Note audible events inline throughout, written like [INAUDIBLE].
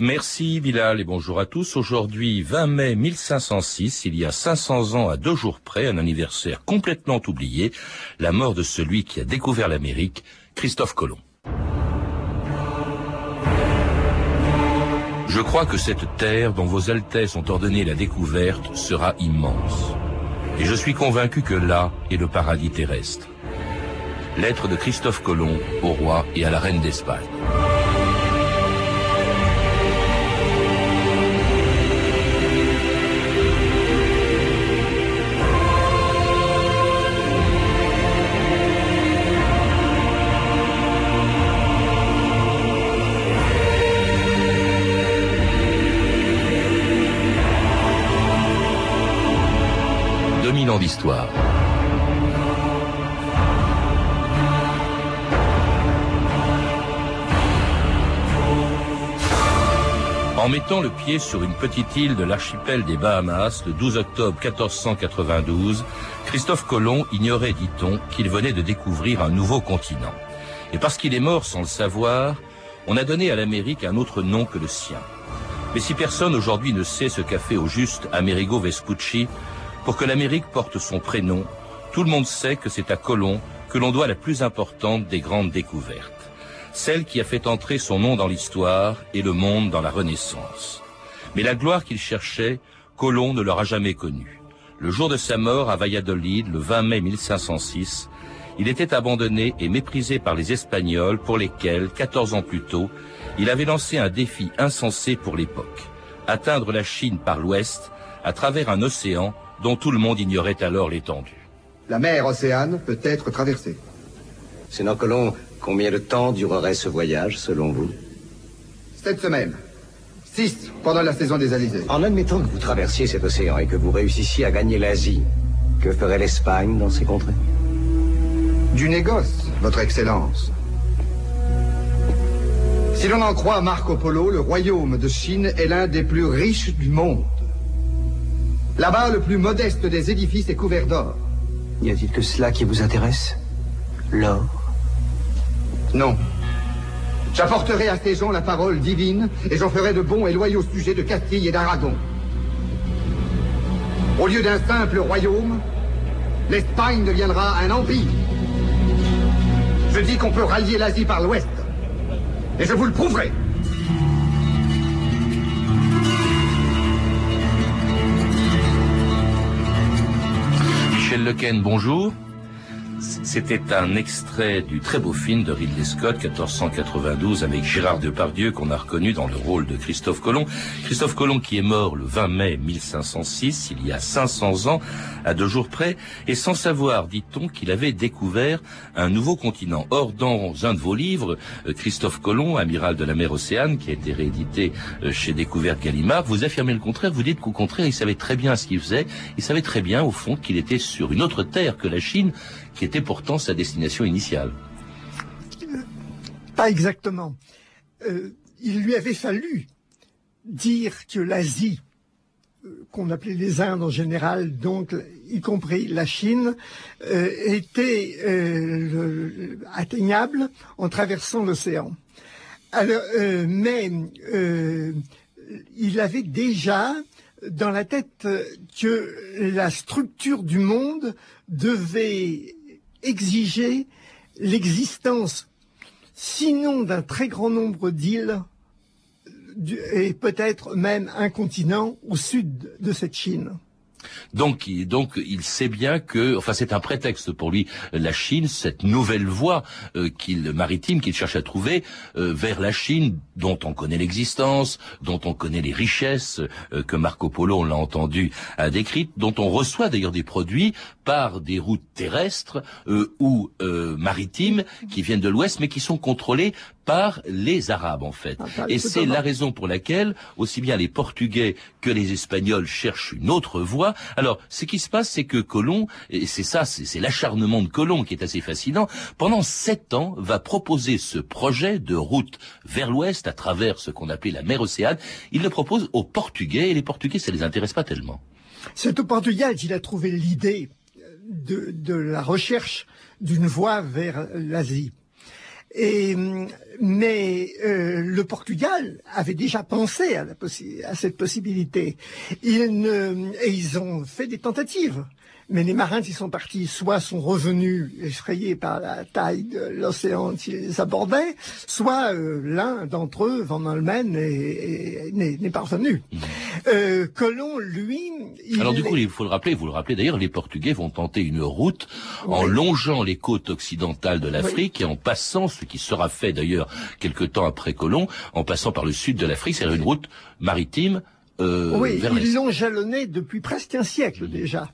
Merci Bilal et bonjour à tous. Aujourd'hui, 20 mai 1506, il y a 500 ans à deux jours près, un anniversaire complètement oublié, la mort de celui qui a découvert l'Amérique, Christophe Colomb. Je crois que cette terre dont vos Altesses ont ordonné la découverte sera immense. Et je suis convaincu que là est le paradis terrestre. Lettre de Christophe Colomb au roi et à la reine d'Espagne. 2000 ans d'histoire. En mettant le pied sur une petite île de l'archipel des Bahamas le 12 octobre 1492, Christophe Colomb ignorait, dit-on, qu'il venait de découvrir un nouveau continent. Et parce qu'il est mort sans le savoir, on a donné à l'Amérique un autre nom que le sien. Mais si personne aujourd'hui ne sait ce qu'a fait au juste Amerigo Vespucci, pour que l'Amérique porte son prénom, tout le monde sait que c'est à Colomb que l'on doit la plus importante des grandes découvertes celle qui a fait entrer son nom dans l'histoire et le monde dans la Renaissance. Mais la gloire qu'il cherchait, Colomb ne l'aura jamais connue. Le jour de sa mort à Valladolid, le 20 mai 1506, il était abandonné et méprisé par les Espagnols pour lesquels, 14 ans plus tôt, il avait lancé un défi insensé pour l'époque. Atteindre la Chine par l'ouest à travers un océan dont tout le monde ignorait alors l'étendue. La mer Océane peut être traversée. Sinon Colomb Combien de temps durerait ce voyage, selon vous? Sept semaines. Six pendant la saison des Alizés. En admettant que vous traversiez cet océan et que vous réussissiez à gagner l'Asie, que ferait l'Espagne dans ces contrées? Du négoce, Votre Excellence. Si l'on en croit Marco Polo, le royaume de Chine est l'un des plus riches du monde. Là-bas, le plus modeste des édifices est couvert d'or. Y a-t-il que cela qui vous intéresse? L'or? Non. J'apporterai à ces gens la parole divine et j'en ferai de bons et loyaux sujets de Castille et d'Aragon. Au lieu d'un simple royaume, l'Espagne deviendra un empire. Je dis qu'on peut rallier l'Asie par l'ouest. Et je vous le prouverai. Michel Lequen, bonjour. C'était un extrait du très beau film de Ridley Scott, 1492, avec Gérard Depardieu, qu'on a reconnu dans le rôle de Christophe Colomb. Christophe Colomb qui est mort le 20 mai 1506, il y a 500 ans, à deux jours près, et sans savoir, dit-on, qu'il avait découvert un nouveau continent. Or, dans un de vos livres, euh, Christophe Colomb, amiral de la mer Océane, qui a été réédité euh, chez Découverte Gallimard, vous affirmez le contraire, vous dites qu'au contraire, il savait très bien ce qu'il faisait, il savait très bien, au fond, qu'il était sur une autre terre que la Chine, qui était sa destination initiale. pas exactement. Euh, il lui avait fallu dire que l'Asie, euh, qu'on appelait les Indes en général, donc y compris la Chine, euh, était atteignable en traversant l'océan. Alors, mais il avait déjà dans la tête que la structure du monde devait exiger l'existence, sinon d'un très grand nombre d'îles, et peut-être même un continent au sud de cette Chine. Donc, donc, il sait bien que, enfin, c'est un prétexte pour lui, la Chine, cette nouvelle voie euh, qu'il maritime qu'il cherche à trouver euh, vers la Chine, dont on connaît l'existence, dont on connaît les richesses euh, que Marco Polo, l'a entendu, a décrites, dont on reçoit d'ailleurs des produits par des routes terrestres ou maritimes qui viennent de l'Ouest, mais qui sont contrôlées par les Arabes en fait. Ah, et c'est la raison pour laquelle aussi bien les Portugais que les Espagnols cherchent une autre voie. Alors, ce qui se passe, c'est que Colomb, et c'est ça, c'est l'acharnement de Colomb qui est assez fascinant, pendant sept ans va proposer ce projet de route vers l'ouest à travers ce qu'on appelait la mer Océane. Il le propose aux Portugais et les Portugais, ça les intéresse pas tellement. C'est au Portugal qu'il a trouvé l'idée de, de la recherche d'une voie vers l'Asie. Et, mais euh, le Portugal avait déjà pensé à, la à cette possibilité. Ils ne, et ils ont fait des tentatives. Mais les marins qui sont partis, soit sont revenus effrayés par la taille de l'océan qu'ils abordaient, soit euh, l'un d'entre eux, Van Holmen, n'est pas revenu. Mmh. Euh, Colomb, lui... Alors du coup, il faut le rappeler, vous le rappelez d'ailleurs, les Portugais vont tenter une route en longeant les côtes occidentales de l'Afrique et en passant, ce qui sera fait d'ailleurs quelque temps après Colomb, en passant par le sud de l'Afrique, c'est une route maritime euh, oui, ils l'ont jalonné depuis presque un siècle déjà,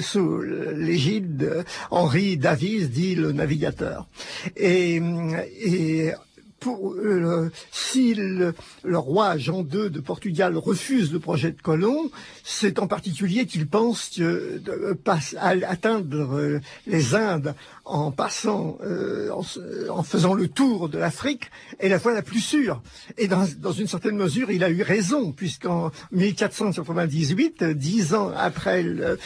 sous l'égide d'Henri Davis, dit le navigateur. Et, et pour, euh, si le, roi Jean II de Portugal refuse le projet de Colomb, c'est en particulier qu'il pense que de, atteindre euh, les Indes en passant, euh, en, faisant le tour de l'Afrique est la fois la plus sûre. Et dans, dans une certaine mesure, il a eu raison, puisqu'en 1498, dix ans après le,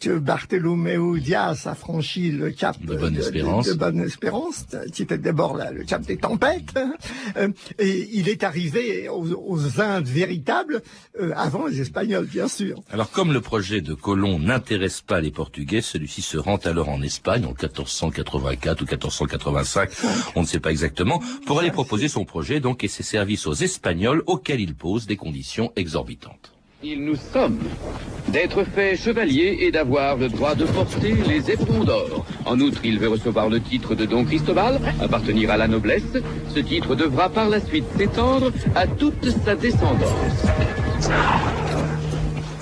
que Bartholoméo Diaz a franchi le cap de Bonne-Espérance, de, Bonne Espérance, qui était d'abord le cap des tempêtes, euh, et il est arrivé aux, Indes véritables euh, avant les Espagnols, bien sûr. Alors, comme le projet de Colomb n'intéresse pas les Portugais, celui-ci se rend alors en Espagne en 1484 ou 1485, on ne sait pas exactement, pour aller proposer son projet donc et ses services aux Espagnols auxquels il pose des conditions exorbitantes. Il nous sommes d'être fait chevalier et d'avoir le droit de porter les éperons d'or. En outre, il veut recevoir le titre de Don Cristobal, appartenir à la noblesse. Ce titre devra par la suite s'étendre à toute sa descendance.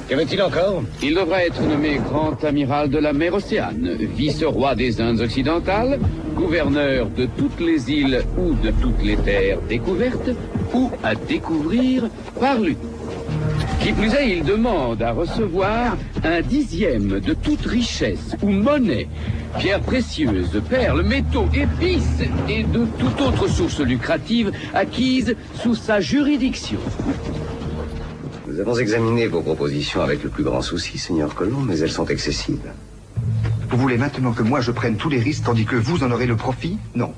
Que veut-il encore? Il devra être nommé grand amiral de la mer Océane, vice-roi des Indes occidentales, gouverneur de toutes les îles ou de toutes les terres découvertes, ou à découvrir par lui. Qui plus est, il demande à recevoir un dixième de toute richesse ou monnaie, pierres précieuses, perles, métaux, épices et de toute autre source lucrative acquise sous sa juridiction. Nous avons examiné vos propositions avec le plus grand souci, Seigneur Colomb, mais elles sont excessives. Vous voulez maintenant que moi je prenne tous les risques tandis que vous en aurez le profit? Non.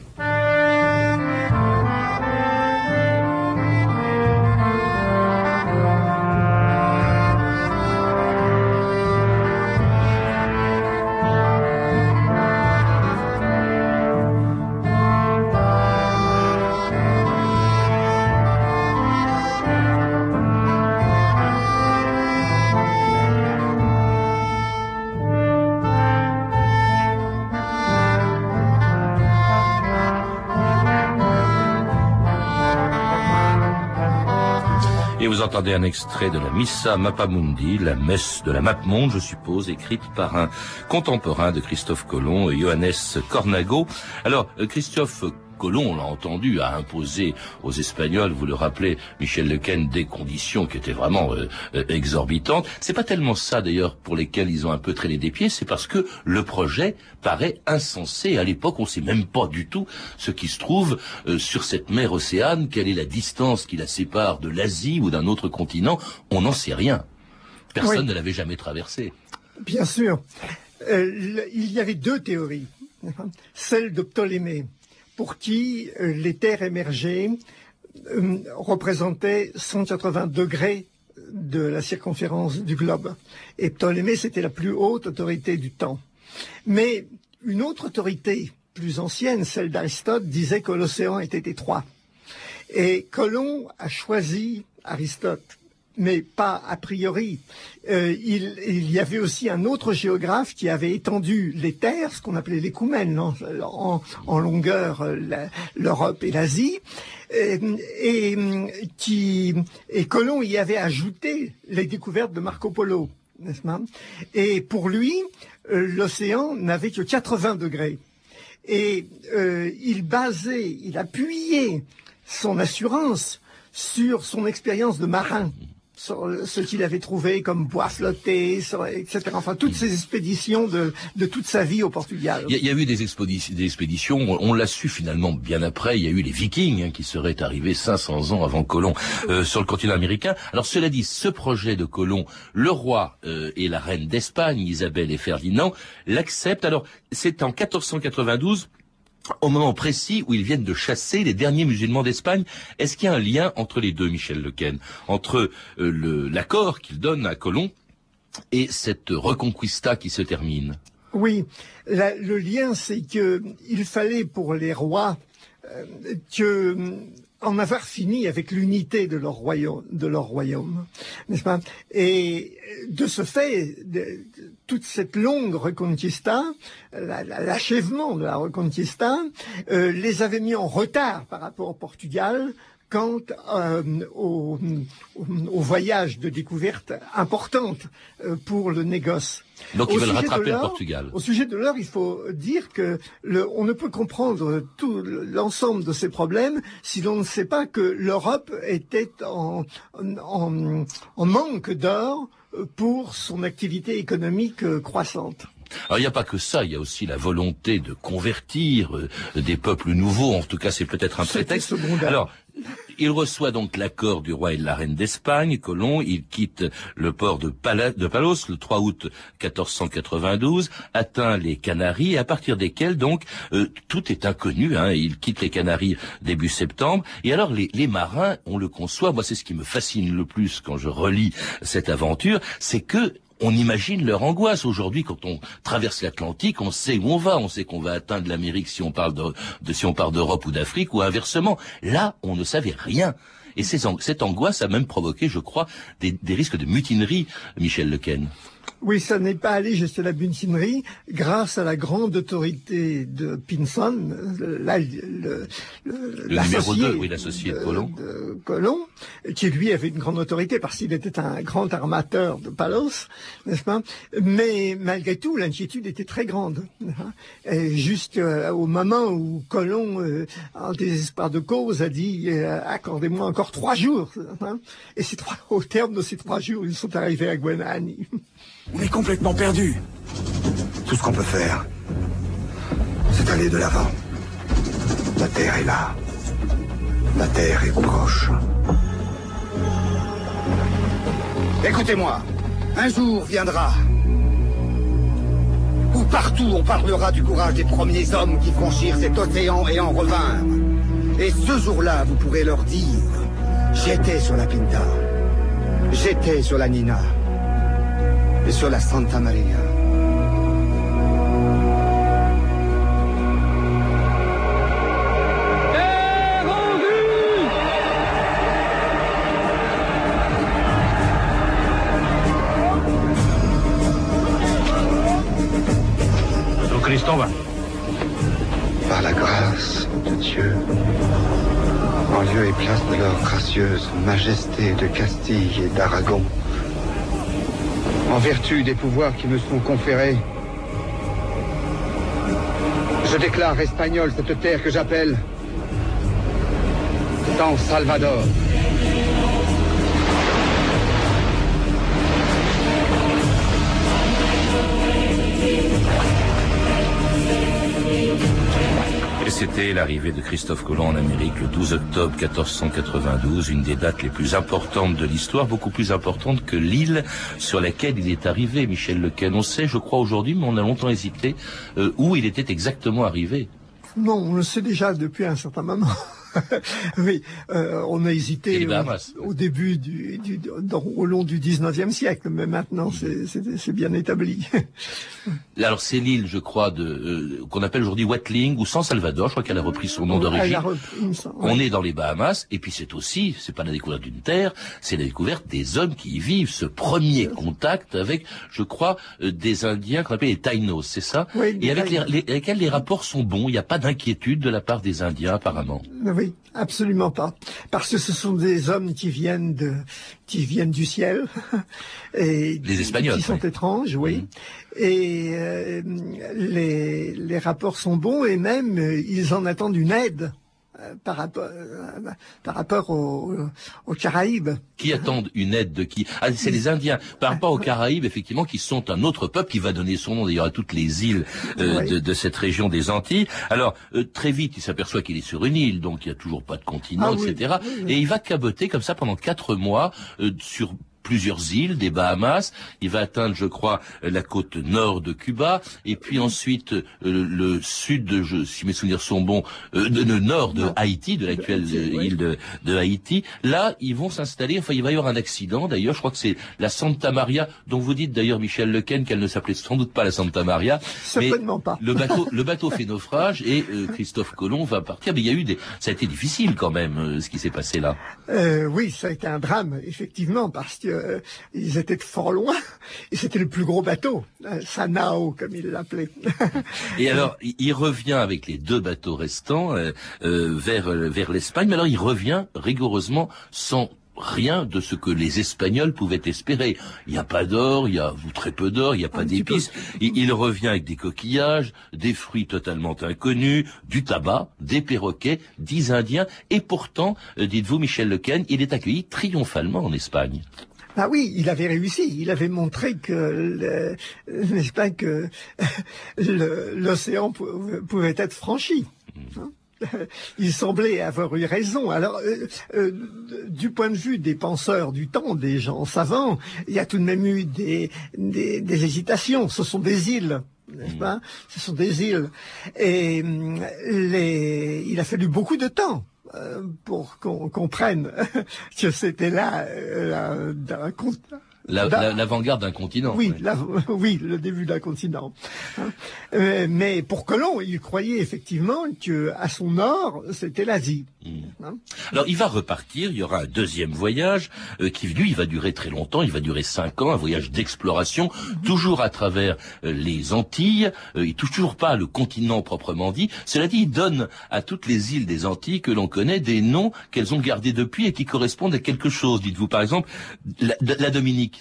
Entendez un extrait de la Missa Mapamundi, la messe de la Mapmonde, je suppose, écrite par un contemporain de Christophe Colomb, Johannes Cornago. Alors, euh, Christophe Colomb, on l'a entendu, a imposé aux Espagnols, vous le rappelez, Michel Lequen, des conditions qui étaient vraiment euh, euh, exorbitantes. C'est pas tellement ça d'ailleurs pour lesquels ils ont un peu traîné des pieds, c'est parce que le projet paraît insensé. À l'époque, on sait même pas du tout ce qui se trouve euh, sur cette mer océane, quelle est la distance qui la sépare de l'Asie ou d'un autre continent. On n'en sait rien. Personne ne l'avait jamais traversé. Bien sûr. il y avait deux théories. Celle de Ptolémée, pour qui euh, les terres émergées euh, représentaient 180 degrés de la circonférence du globe. Et Ptolémée, c'était la plus haute autorité du temps. Mais une autre autorité plus ancienne, celle d'Aristote, disait que l'océan était étroit. Et Colomb a choisi Aristote mais pas a priori. Euh, il, y avait aussi un autre géographe qui avait étendu les terres, ce qu'on appelait l'écoumène, en, en, longueur euh, l'Europe et l'Asie, et, et, qui et Colomb y avait ajouté les découvertes de Marco Polo, pas? Et pour lui, euh, l'océan n'avait que 80 degrés. Et il basait, il appuyait son assurance sur son expérience de marin ce qu'il avait trouvé comme bois flotté, etc. Enfin, toutes ces expéditions de, toute sa vie au Portugal. Il y, a eu des, expéditions, on, l'a su finalement bien après, il y a eu les Vikings hein, qui seraient arrivés 500 ans avant Colomb euh, sur le continent américain. Alors cela dit, ce projet de Colomb, le roi euh, et la reine d'Espagne, Isabelle et Ferdinand, l'acceptent. Alors c'est en 1492 au moment précis où ils viennent de chasser les derniers musulmans d'Espagne. Est-ce qu'il y a un lien entre les deux, Michel Lequen, entre euh, l'accord qu'il donne à Colomb et cette reconquista qui se termine? Oui, le lien, c'est que il fallait pour les rois euh, que en avoir fini avec l'unité de leur royaume, de leur royaume, n'est-ce pas? Et de ce fait, toute cette longue reconquista, l'achèvement de la reconquista, euh, les avait mis en retard par rapport au Portugal, quant euh, au, voyage de découverte importante euh, pour le négoce. Donc ils veulent rattraper le Portugal. Au sujet de l'heure, il faut dire que le, on ne peut comprendre tout l'ensemble de ces problèmes si l'on ne sait pas que l'Europe était en, en, en manque d'or pour son activité économique croissante. Alors il n'y a pas que ça, il y a aussi la volonté de convertir euh, des peuples nouveaux. En tout cas, c'est peut-être un prétexte. Alors, il reçoit donc l'accord du roi et de la reine d'Espagne, Colomb. Il quitte le port de, Palos le 3 août 1492, atteint les Canaries, à partir desquelles donc euh, tout est inconnu. Hein. Il quitte les Canaries début septembre. Et alors les, les marins, on le conçoit. Moi, c'est ce qui me fascine le plus quand je relis cette aventure, c'est que on imagine leur angoisse. Aujourd'hui, quand on traverse l'Atlantique, on sait où on va. On sait qu'on va atteindre l'Amérique si on parle part d'Europe ou d'Afrique ou inversement. Là, on ne savait rien. Et cette angoisse a même provoqué, je crois, des, des risques de mutinerie, Michel Lequen. Oui, ça n'est pas allé jusqu'à la butinerie grâce à la grande autorité de Pinson, l'associé oui, de, Colomb. de Colomb, qui lui avait une grande autorité parce qu'il était un grand armateur de Palos, n'est-ce pas? Mais malgré tout, l'inquiétude était très grande. Jusqu'au moment où Colomb, euh, en désespoir de cause, a dit euh, accordez-moi encore trois jours. Et ces trois, au terme de ces trois jours, ils sont arrivés à Guanahani. On est complètement perdu. Tout ce qu'on peut faire, c'est aller de l'avant. La Terre est là. La Terre est proche. Écoutez-moi, un jour viendra où partout on parlera du courage des premiers hommes qui franchirent cet océan et en revinrent. Et ce jour-là, vous pourrez leur dire, j'étais sur la Pinta, j'étais sur la Nina, et sur la Santa Maria. Cristóbal. Par la grâce de Dieu, en lieu et place de leur gracieuse majesté de Castille et d'Aragon, en vertu des pouvoirs qui me sont conférés. Je déclare espagnol cette terre que j'appelle San Salvador. C'était l'arrivée de Christophe Colomb en Amérique le 12 octobre 1492, une des dates les plus importantes de l'histoire, beaucoup plus importante que l'île sur laquelle il est arrivé, Michel Lequel. On sait, je crois, aujourd'hui, mais on a longtemps hésité, euh, où il était exactement arrivé. Non, on le sait déjà depuis un certain moment. [LAUGHS] oui, euh, on a hésité au, début du, du au long du 19e siècle, mais maintenant c'est bien établi. [LAUGHS] Alors c'est l'île, je crois, de euh, qu'on appelle aujourd'hui Watling ou San Salvador. Je crois qu'elle a repris son nom d'origine. On est dans les Bahamas, et puis c'est aussi, c'est pas la découverte d'une terre, c'est la découverte des hommes qui y vivent. Ce premier contact avec, je crois, euh, des Indiens qu'on appelle les Taïnos, c'est ça? Et avec, les, les, lesquels les rapports sont bons. Il n'y a pas d'inquiétude de la part des Indiens apparemment? Oui, absolument pas. Parce que ce sont des hommes qui viennent de, qui viennent du ciel. [LAUGHS] Et les Espagnols. Qui sont étranges, oui. Mhm. Et euh, les, les rapports sont bons et même ils en attendent une aide euh, par rapport, euh, par rapport aux, aux, Caraïbes. Qui attendent une aide de qui? Ah, C'est les Indiens. Par rapport aux Caraïbes, effectivement, qui sont un autre peuple qui va donner son nom d'ailleurs à toutes les îles euh, de, de, cette région des Antilles. Alors, très vite, il s'aperçoit qu'il est sur une île, donc il n'y a toujours pas de continent, ah etc. Et il va caboter comme ça pendant quatre mois sur plusieurs îles des Bahamas. Il va atteindre, je crois, la côte nord de Cuba, et puis ensuite euh, le sud, de, je, si mes souvenirs sont bons, euh, le nord de Haïti, de l'actuelle île de, de, Haïti. Là, ils vont s'installer. Enfin, il va y avoir un accident. D'ailleurs, je crois que c'est la Santa Maria, dont vous dites d'ailleurs, Michel Lequen, qu'elle ne s'appelait sans doute pas la Santa Maria. Certainement pas. Le bateau, [LAUGHS] le bateau fait naufrage et euh, Christophe Colomb va partir. Mais il y a eu des, ça a été difficile quand même, ce qui s'est passé là. oui, ça a été un drame, effectivement, parce que ils étaient fort loin et c'était le plus gros bateau, Sanao comme il l'appelait. [LAUGHS] et alors, il revient avec les deux bateaux restants euh, euh, vers vers l'Espagne, mais alors il revient rigoureusement sans rien de ce que les Espagnols pouvaient espérer. Il n'y a pas d'or, il y a très peu d'or, il n'y a pas d'épices. Il, revient avec des coquillages, des fruits totalement inconnus, du tabac, des perroquets, dix Indiens, et pourtant, euh, dites-vous, Michel Lequen, il est accueilli triomphalement en Espagne. Ah oui, il avait réussi. Il avait montré que, n'est-ce pas, que [LAUGHS] l'océan pouvait être franchi. Hein. [LAUGHS] il semblait avoir eu raison. Alors, euh, euh, du point de vue des penseurs du temps, des gens savants, il y a tout de même eu des, des, hésitations. Ce sont des îles n'est-ce pas? Ce sont des îles. Et les... il a fallu beaucoup de temps euh, pour qu'on comprenne [LAUGHS] que c'était là euh, l'avant-garde d'un continent. Oui, [LAUGHS] oui, le début d'un continent. Hein. Euh, mais pour Colomb, il croyait effectivement que à son nord, c'était l'Asie. Hmm. Hein. Alors, il va repartir. Il y aura un deuxième voyage euh, qui, lui, il va durer très longtemps. Il va durer cinq ans, un voyage d'exploration, mhm. toujours à travers euh, les Antilles. il touche toujours pas le continent proprement dit. Cela dit, il donne à toutes les îles des Antilles que l'on connaît des noms qu'elles ont gardés depuis et qui correspondent à quelque chose. Dites-vous, par exemple, la Dominique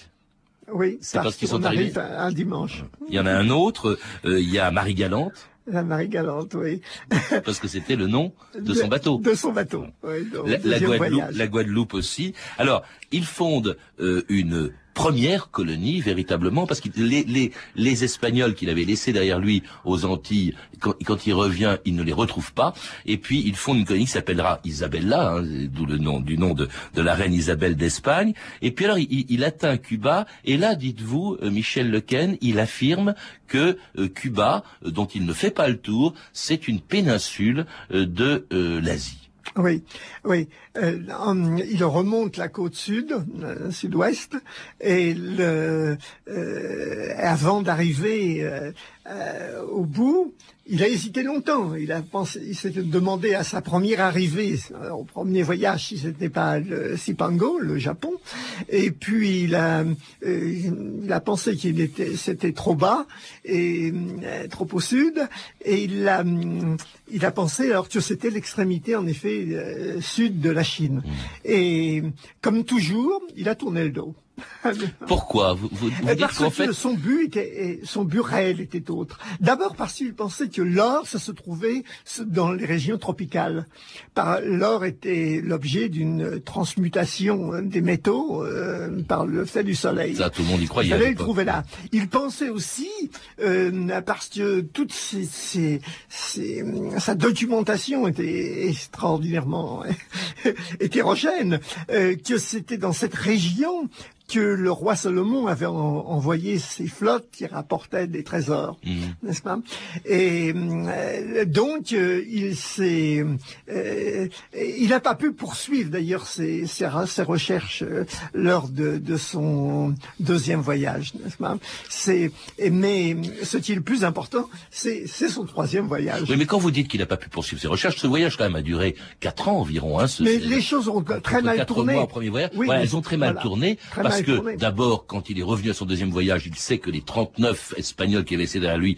oui, c'est parce, qu'ils sont arrivés un dimanche. Il y en a un autre, euh, il y a Marie Galante. La Marie Galante, oui. [LAUGHS] parce que c'était le nom de son bateau. De son bateau. Oui, la, Guadeloupe, la, Guadeloupe, aussi. Alors, ils fondent euh, une première colonie véritablement parce que les, les, les Espagnols qu'il avait laissés derrière lui aux Antilles, quand, quand, il revient, il ne les retrouve pas. Et puis ils font une colonie qui s'appellera Isabella, hein, d'où le nom du nom de, de la reine Isabelle d'Espagne. Et puis alors il, il, atteint Cuba et là, dites-vous, euh, Michel Lequen, il affirme que euh, Cuba, euh, dont il ne fait pas le tour, c'est une péninsule de l'Asie. Oui, oui. Euh, il remonte la côte sud, euh, sud-ouest, et euh, avant d'arriver au bout, il a hésité longtemps. Il a pensé, il s'est demandé à sa première arrivée, au premier voyage, si c'était pas le Sipango, le Japon. Et puis il a, il a pensé qu'il était, c'était trop bas et trop au sud. Et il a, il a pensé alors que c'était l'extrémité en effet sud de la Chine. Mm. Et comme toujours, il a tourné le dos. [LAUGHS] Pourquoi vous, vous, vous Parce que fait... son but était, son but réel était autre. D'abord parce qu'il pensait que l'or, ça se trouvait dans les régions tropicales. L'or était l'objet d'une transmutation des métaux euh, par le fait du soleil. Ça, tout le monde y croyait. Il le trouver là. Il pensait aussi, euh, parce que toute ces, sa documentation était extraordinairement [LAUGHS] hétérogène, euh, que c'était dans cette région que le roi Salomon avait envoyé ses flottes qui rapportaient des trésors, mmh. n'est-ce pas? Et euh, donc euh, il s'est, euh, il n'a pas pu poursuivre d'ailleurs ses, ses, ses, recherches lors de, de, son deuxième voyage, n'est-ce pas? C'est mais ce qui est le plus important, c'est son troisième voyage. Oui, mais quand vous dites qu'il n'a pas pu poursuivre ses recherches, ce voyage quand même a duré quatre ans environ. Hein, mais les choses ont très mal tourné. Mois premier voyage. Oui, elles ont très mal tourné parce que d'abord, quand il est revenu à son deuxième voyage, il sait que les 39 Espagnols qui avaient laissés derrière lui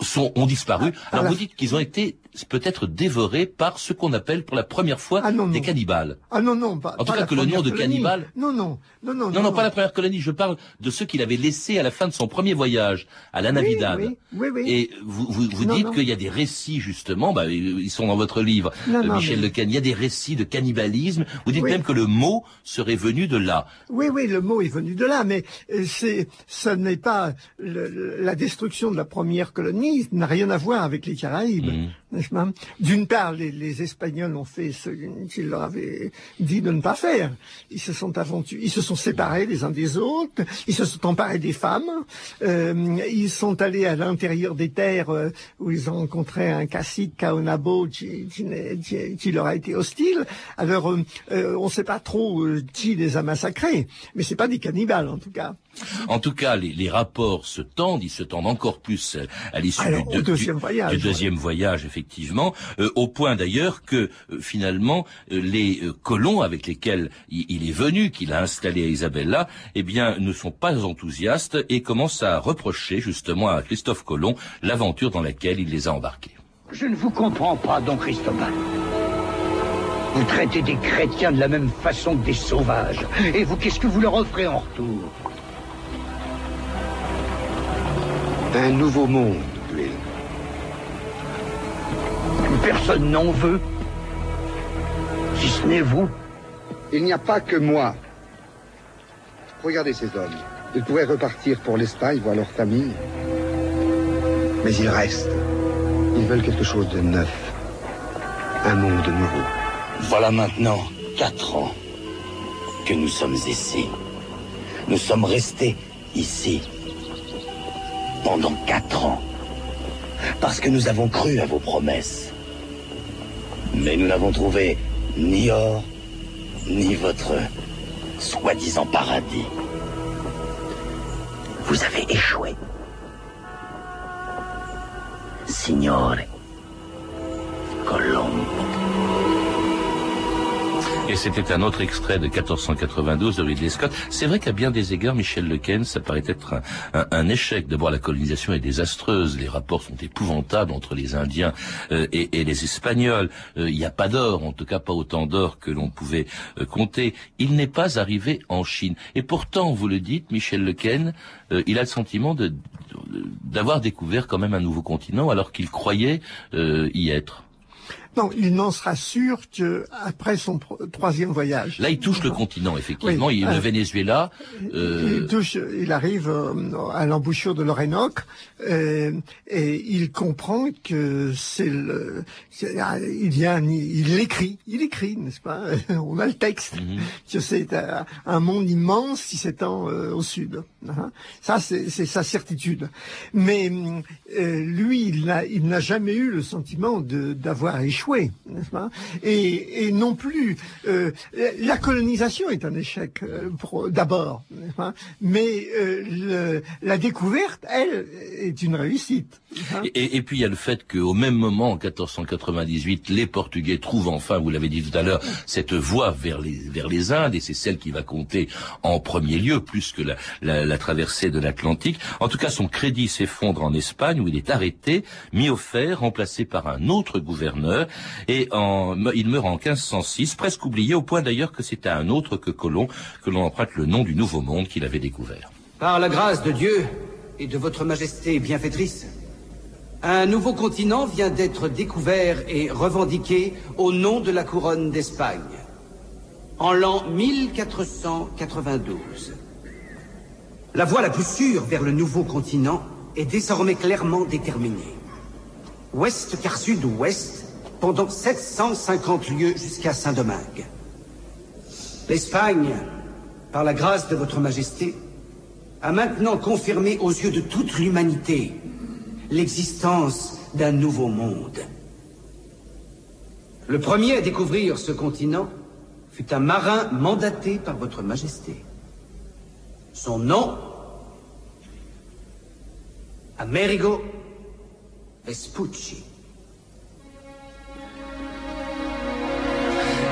sont, ont disparu. Ah, Alors vous dites qu'ils ont été peut-être dévorés par ce qu'on appelle pour la première fois ah, des cannibales. Ah non, non, pas. En tout cas, que le nom de cannibale. Non, non, non, non. Non, non, pas la première colonie. Je parle de ceux qu'il avait laissés à la fin de son premier voyage, à la Navidad. Oui, oui, oui, Et vous, vous, vous dites qu'il y a des récits, justement, bah, ils sont dans votre livre, euh, Michel mais... Lecan. Il y a des récits de cannibalisme. Vous dites même que le mot serait venu de là. Oui, oui, le mot est venu de là, mais euh, c'est, ce n'est pas le, la destruction de la première colonie n'a rien à voir avec les Caraïbes. Mmh. D'une part, les, les, Espagnols ont fait ce qu'ils leur avaient dit de ne pas faire. Ils se sont aventurés, ils se sont séparés les uns des autres, ils se sont emparés des femmes, euh, ils sont allés à l'intérieur des terres euh, où ils ont rencontré un cacique Kaonabo qui, qui, qui, leur a été hostile. Alors, euh, on ne sait pas trop qui les a massacrés, mais c'est pas des cannibales en tout cas. En tout cas, les, les, rapports se tendent, ils se tendent encore plus à l'issue du, deuxième voyage, du deuxième voyage, effectivement, euh, au point d'ailleurs que euh, finalement euh, les colons avec lesquels il, est venu, qu'il a installé à Isabella, eh bien, ne sont pas enthousiastes et commencent à reprocher justement à Christophe Colomb l'aventure dans laquelle il les a embarqués. Je ne vous comprends pas, don Cristobal. Vous traitez des chrétiens de la même façon que des sauvages. Et vous, qu'est-ce que vous leur offrez en retour? Un nouveau monde, Will. Personne n'en veut. Si ce n'est vous. Il n'y a pas que moi. Regardez ces hommes. Ils pourraient repartir pour l'Espagne, voir leur famille. Mais ils restent. Ils veulent quelque chose de neuf. Un monde nouveau. Voilà maintenant quatre ans que nous sommes ici. Nous sommes restés ici pendant quatre ans. Parce que nous avons cru à vos promesses. Mais nous n'avons trouvé ni or, ni votre soi-disant paradis. Vous avez échoué. Signore Colombo. Et c'était un autre extrait de 1492 de Ridley Scott. C'est vrai qu'à bien des égards, Michel Lequen, ça paraît être un, un, échec. D'abord, la colonisation est désastreuse. Les rapports sont épouvantables entre les Indiens euh, et, les Espagnols. Euh, il n'y a pas d'or, en tout cas pas autant d'or que l'on pouvait euh, compter. Il n'est pas arrivé en Chine. Et pourtant, vous le dites, Michel Lequen, il a le sentiment d'avoir découvert quand même un nouveau continent alors qu'il croyait y être. Non, il n'en sera sûr qu'après son troisième voyage. Là, il touche le continent, effectivement. il, le euh, Venezuela. Euh... Il, touche, il arrive euh, à l'embouchure de l'Orénoque euh, et il comprend que c'est le. Il y a, il écrit, il écrit, n'est-ce pas? [LAUGHS] On a le texte. Mhm. Que c'est un monde immense qui s'étend au sud. Hein. Ça, c'est sa certitude. Mais lui, il n'a jamais eu le sentiment d'avoir échoué n'est-ce pas? Et, et, non plus, euh, la colonisation est un échec euh, d'abord, mais euh, le, la découverte, elle, est une réussite. Et, et, puis il y a le fait qu'au même moment, en 1498, les Portugais trouvent enfin, vous l'avez dit tout à l'heure, cette voie vers les, vers les Indes, et c'est celle qui va compter en premier lieu, plus que la, la, la traversée de l'Atlantique. En tout cas, son crédit s'effondre en Espagne, où il est arrêté, mis au fer, remplacé par un autre gouverneur, et il meurt en 1506, presque oublié, au point d'ailleurs que c'est à un autre que Colomb que l'on emprunte le nom du Nouveau Monde qu'il avait découvert. Par la grâce de Dieu et de votre Majesté bienfaitrice, un nouveau continent vient d'être découvert et revendiqué au nom de la couronne d'Espagne, en l'an 1492. La voie la plus sûre vers le nouveau continent est désormais clairement déterminée. Ouest car sud-ouest, pendant 750 lieues jusqu'à Saint-Domingue. L'Espagne, par la grâce de votre Majesté, a maintenant confirmé aux yeux de toute l'humanité l'existence d'un nouveau monde. Le premier à découvrir ce continent fut un marin mandaté par votre Majesté. Son nom Amerigo Vespucci.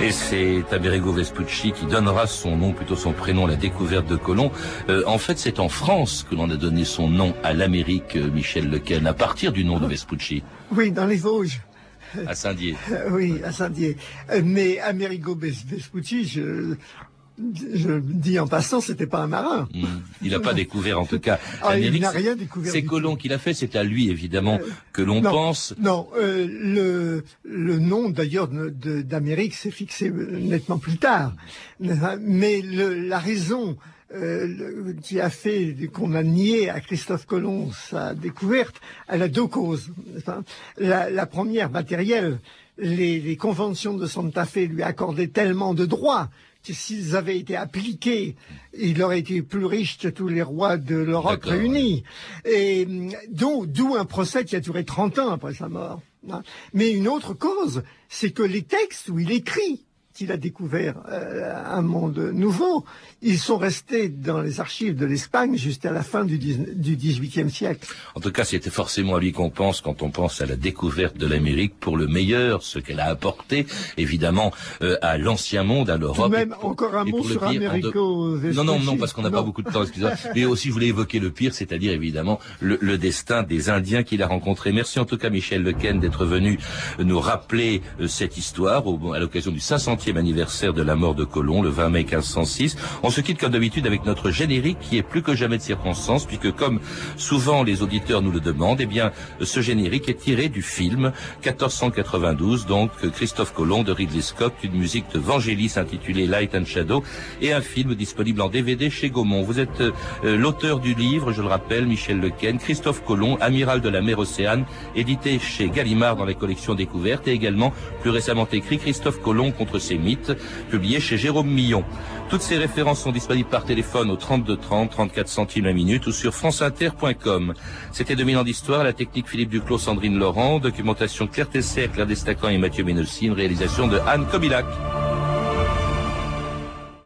Et c'est Amerigo Vespucci qui donnera son nom, plutôt son prénom, à la découverte de Colomb. Euh, en fait, c'est en France que l'on a donné son nom à l'Amérique, euh, Michel Lequel, à partir du nom de Vespucci. Oui, dans les Vosges. À Saint-Dié. oui, à Saint-Dié. Euh, mais Amerigo Vespucci, je, je dis en passant, c'était pas un marin. Hmm. Il n'a pas découvert, en tout cas. Ah, il n'a rien découvert. C'est Colomb qui l'a fait. C'est à lui, évidemment, euh, que l'on pense. Non, euh, le, le nom d'ailleurs d'Amérique s'est fixé nettement plus tard. Mais le, la raison euh, qui a fait qu'on a nié à Christophe Colomb sa découverte, elle a deux causes. La, la première matérielle, les, les, conventions de Santa Fe lui accordaient tellement de droits s'ils avaient été appliqués, il aurait été plus riche que tous les rois de l'Europe réunis. Et d'où un procès qui a duré 30 ans après sa mort. Hein. Mais une autre cause, c'est que les textes où il écrit qu'il a découvert euh, un monde nouveau. Ils sont restés dans les archives de l'Espagne jusqu'à la fin du, du XVIIIe siècle. En tout cas, c'était forcément à lui qu'on pense quand on pense à la découverte de l'Amérique pour le meilleur, ce qu'elle a apporté, évidemment, euh, à l'ancien monde, à l'Europe. Même encore un mot sur Américo. Non, non, non, parce qu'on n'a pas beaucoup de temps, excusez-moi. [LAUGHS] Mais aussi, je voulais évoquer le pire, c'est-à-dire évidemment le, le, destin des Indiens qu'il a rencontrés. Merci en tout cas, Michel Lequen, d'être venu nous rappeler euh, cette histoire au, à l'occasion du 500 anniversaire de la mort de Colomb, le 20 mai 1506. On se quitte comme d'habitude avec notre générique qui est plus que jamais de circonstance, puisque comme souvent les auditeurs nous le demandent, eh bien, ce générique est tiré du film 1492, donc Christophe Colomb de Ridley Scott, une musique de Vangelis intitulée Light and Shadow, et un film disponible en DVD chez Gaumont. Vous êtes euh, l'auteur du livre, je le rappelle, Michel Lequen, Christophe Colomb, amiral de la mer Océane, édité chez Gallimard dans les collections découvertes, et également plus récemment écrit Christophe Colomb contre ses publié chez Jérôme Millon. Toutes ces références sont disponibles par téléphone au 32 30, 34 centimes la minute ou sur franceinter.com. C'était 2000 ans d'histoire, la technique Philippe Duclos, Sandrine Laurent, documentation Claire Tesser, Claire Destacan et Mathieu Ménelsi, une réalisation de Anne Kobilac.